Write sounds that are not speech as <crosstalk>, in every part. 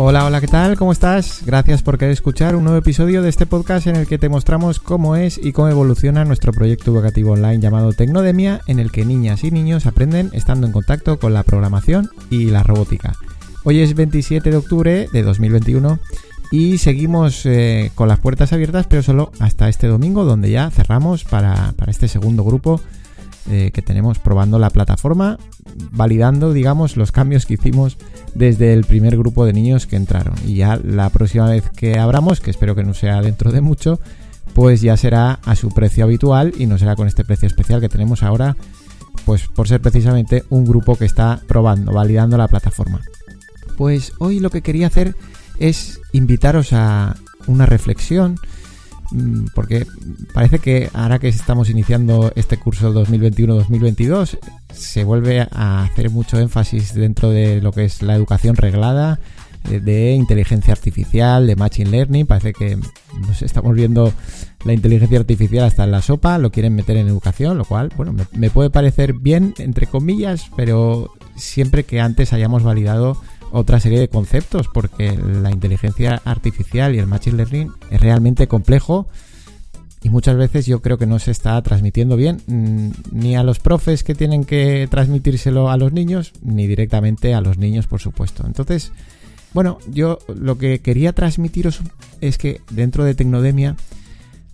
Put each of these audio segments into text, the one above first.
Hola, hola, ¿qué tal? ¿Cómo estás? Gracias por querer escuchar un nuevo episodio de este podcast en el que te mostramos cómo es y cómo evoluciona nuestro proyecto educativo online llamado Tecnodemia, en el que niñas y niños aprenden estando en contacto con la programación y la robótica. Hoy es 27 de octubre de 2021 y seguimos eh, con las puertas abiertas, pero solo hasta este domingo, donde ya cerramos para, para este segundo grupo eh, que tenemos probando la plataforma, validando, digamos, los cambios que hicimos desde el primer grupo de niños que entraron. Y ya la próxima vez que abramos, que espero que no sea dentro de mucho, pues ya será a su precio habitual y no será con este precio especial que tenemos ahora, pues por ser precisamente un grupo que está probando, validando la plataforma. Pues hoy lo que quería hacer es invitaros a una reflexión, porque parece que ahora que estamos iniciando este curso 2021-2022, se vuelve a hacer mucho énfasis dentro de lo que es la educación reglada, de inteligencia artificial, de machine learning. Parece que nos estamos viendo la inteligencia artificial hasta en la sopa, lo quieren meter en educación, lo cual, bueno, me puede parecer bien, entre comillas, pero siempre que antes hayamos validado otra serie de conceptos, porque la inteligencia artificial y el machine learning es realmente complejo y muchas veces yo creo que no se está transmitiendo bien mm, ni a los profes que tienen que transmitírselo a los niños, ni directamente a los niños, por supuesto. Entonces, bueno, yo lo que quería transmitiros es que dentro de Tecnodemia,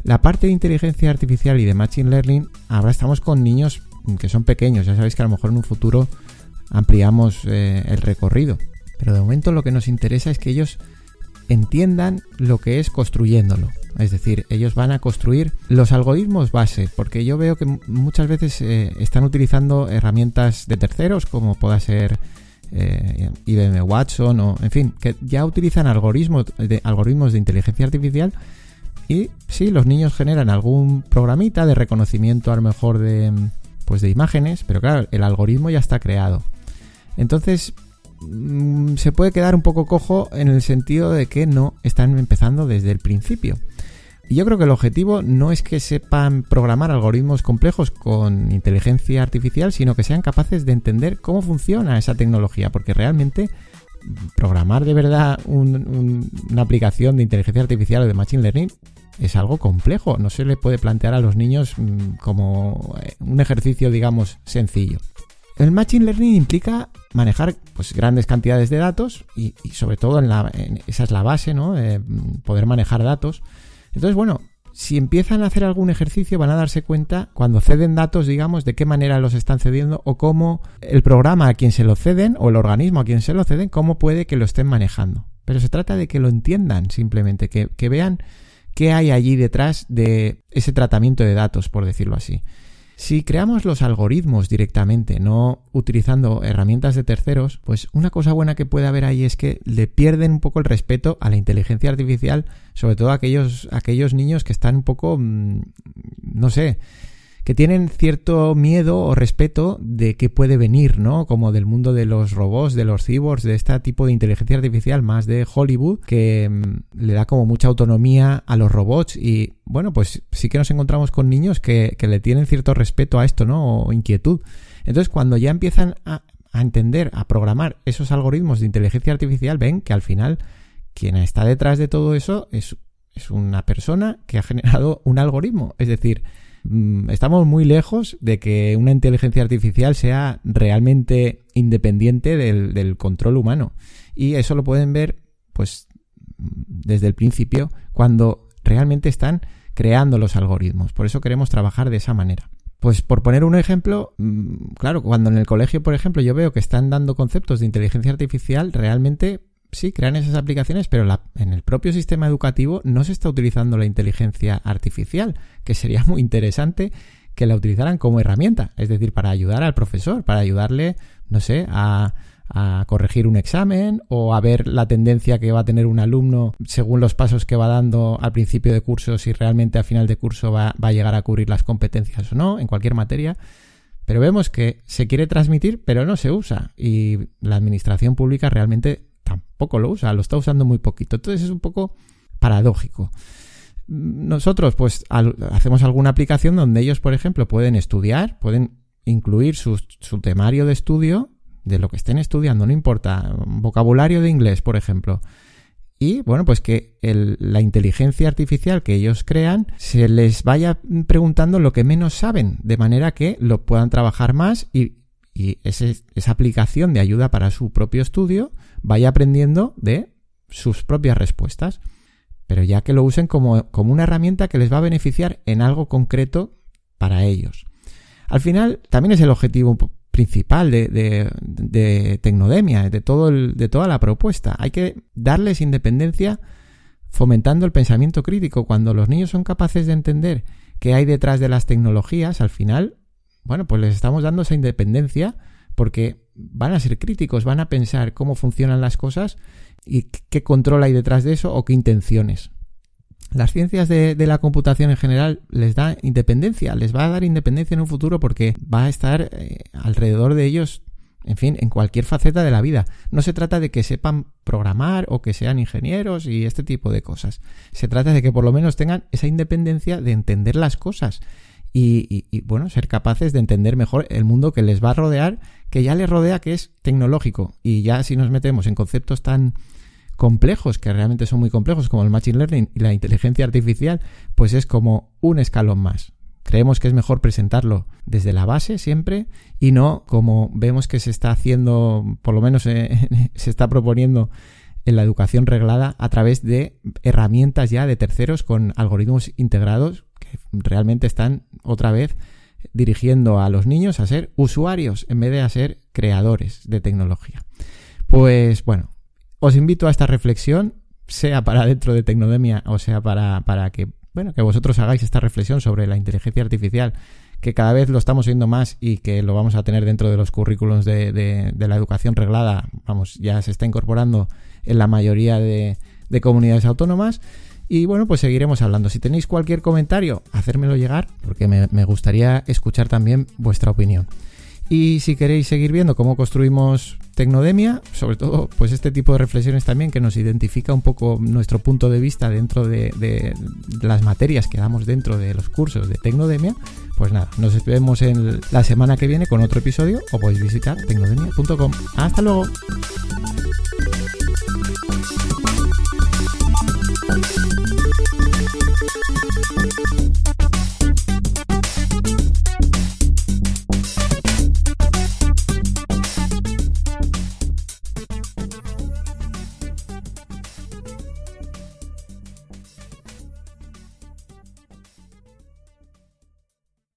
la parte de inteligencia artificial y de machine learning, ahora estamos con niños que son pequeños, ya sabéis que a lo mejor en un futuro ampliamos eh, el recorrido. Pero de momento lo que nos interesa es que ellos entiendan lo que es construyéndolo. Es decir, ellos van a construir los algoritmos base, porque yo veo que muchas veces eh, están utilizando herramientas de terceros, como pueda ser eh, IBM Watson, o en fin, que ya utilizan algoritmos de, algoritmos de inteligencia artificial. Y sí, los niños generan algún programita de reconocimiento a lo mejor de, pues de imágenes, pero claro, el algoritmo ya está creado. Entonces, Mm, se puede quedar un poco cojo en el sentido de que no están empezando desde el principio. Y yo creo que el objetivo no es que sepan programar algoritmos complejos con inteligencia artificial, sino que sean capaces de entender cómo funciona esa tecnología, porque realmente programar de verdad una aplicación de inteligencia artificial o de machine learning es algo complejo, no se le puede plantear a los niños mm, como eh, un ejercicio, digamos, sencillo. El Machine Learning implica manejar pues, grandes cantidades de datos y, sobre todo en la, esa es la base, ¿no? poder manejar datos. Entonces, bueno, si empiezan a hacer algún ejercicio van a darse cuenta cuando ceden datos, digamos, de qué manera los están cediendo o cómo el programa a quien se lo ceden o el organismo a quien se lo ceden, cómo puede que lo estén manejando. Pero se trata de que lo entiendan simplemente, que vean qué hay allí detrás de ese tratamiento de datos, por decirlo así. Si creamos los algoritmos directamente, no utilizando herramientas de terceros, pues una cosa buena que puede haber ahí es que le pierden un poco el respeto a la inteligencia artificial, sobre todo a aquellos, aquellos niños que están un poco, mm, no sé, que tienen cierto miedo o respeto de qué puede venir, ¿no? Como del mundo de los robots, de los cyborgs, de este tipo de inteligencia artificial más de Hollywood, que mm, le da como mucha autonomía a los robots y, bueno, pues sí que nos encontramos con niños que, que le tienen cierto respeto a esto, ¿no? O inquietud. Entonces, cuando ya empiezan a, a entender, a programar esos algoritmos de inteligencia artificial, ven que al final quien está detrás de todo eso es, una persona que ha generado un algoritmo. Es decir, estamos muy lejos de que una inteligencia artificial sea realmente independiente del, control humano. Y eso lo pueden ver, pues, desde el principio, cuando realmente están creando los algoritmos. Por eso queremos trabajar de esa manera. Pues por poner un ejemplo, mm, claro, cuando en el colegio, por ejemplo, yo veo que están dando conceptos de inteligencia artificial, realmente sí, crean esas aplicaciones, pero en el propio sistema educativo no se está utilizando la inteligencia artificial, que sería muy interesante que la utilizaran como herramienta, es decir, para ayudar al profesor, para ayudarle, no sé, a, corregir un examen o a ver la tendencia que va a tener un alumno según los pasos que va dando al principio de curso, si realmente al final de curso va, va a llegar a cubrir las competencias o no, en cualquier materia. Pero vemos que se quiere transmitir, pero no se usa. Y la administración pública realmente tampoco lo usa, lo está usando muy poquito. Entonces es un poco paradójico. Nosotros pues hacemos alguna aplicación donde ellos, por ejemplo, pueden estudiar, pueden incluir su, temario de estudio de lo que estén estudiando, no importa, vocabulario de inglés, por ejemplo. Y bueno, pues que la inteligencia artificial que ellos crean se les vaya preguntando lo que menos saben, de manera que lo puedan trabajar más y, esa aplicación de ayuda para su propio estudio vaya aprendiendo de sus propias respuestas. Pero ya que lo usen como, como una herramienta que les va a beneficiar en algo concreto para ellos. Al final, también es el objetivo principal de, de, Tecnodemia, de, todo de toda la propuesta. Hay que darles independencia fomentando el pensamiento crítico. Cuando los niños son capaces de entender qué hay detrás de las tecnologías, al final, bueno, pues les estamos dando esa independencia porque van a ser críticos, van a pensar cómo funcionan las cosas y qué control hay detrás de eso o qué intenciones. Las ciencias de, la computación en general les da independencia, les va a dar independencia en un futuro porque va a estar eh, alrededor de ellos, en fin, en cualquier faceta de la vida. No se trata de que sepan programar o que sean ingenieros y este tipo de cosas. Se trata de que por lo menos tengan esa independencia de entender las cosas y, y, bueno, ser capaces de entender mejor el mundo que les va a rodear, que ya les rodea, que es tecnológico. Y ya si nos metemos en conceptos tan complejos, que realmente son muy complejos, como el Machine Learning y la inteligencia artificial, pues es como un escalón más. Creemos que es mejor presentarlo desde la base siempre y no como vemos que se está haciendo, por lo menos eh, <laughs> se está proponiendo en la educación reglada a través de herramientas ya de terceros con algoritmos integrados que realmente están otra vez dirigiendo a los niños a ser usuarios en vez de a ser creadores de tecnología. Pues bueno, os invito a esta reflexión, sea para dentro de Tecnodemia o sea para, para que, bueno, que vosotros hagáis esta reflexión sobre la inteligencia artificial, que cada vez lo estamos viendo más y que lo vamos a tener dentro de los currículums de, de, la educación reglada, vamos, ya se está incorporando en la mayoría de comunidades autónomas. Y bueno, pues seguiremos hablando. Si tenéis cualquier comentario, hacérmelo llegar, porque me, gustaría escuchar también vuestra opinión. Y si queréis seguir viendo cómo construimos Tecnodemia, sobre todo pues este tipo de reflexiones también que nos identifica un poco nuestro punto de vista dentro de, las materias que damos dentro de los cursos de Tecnodemia, pues nada, nos vemos en la semana que viene con otro episodio o podéis visitar tecnodemia.com. Hasta luego.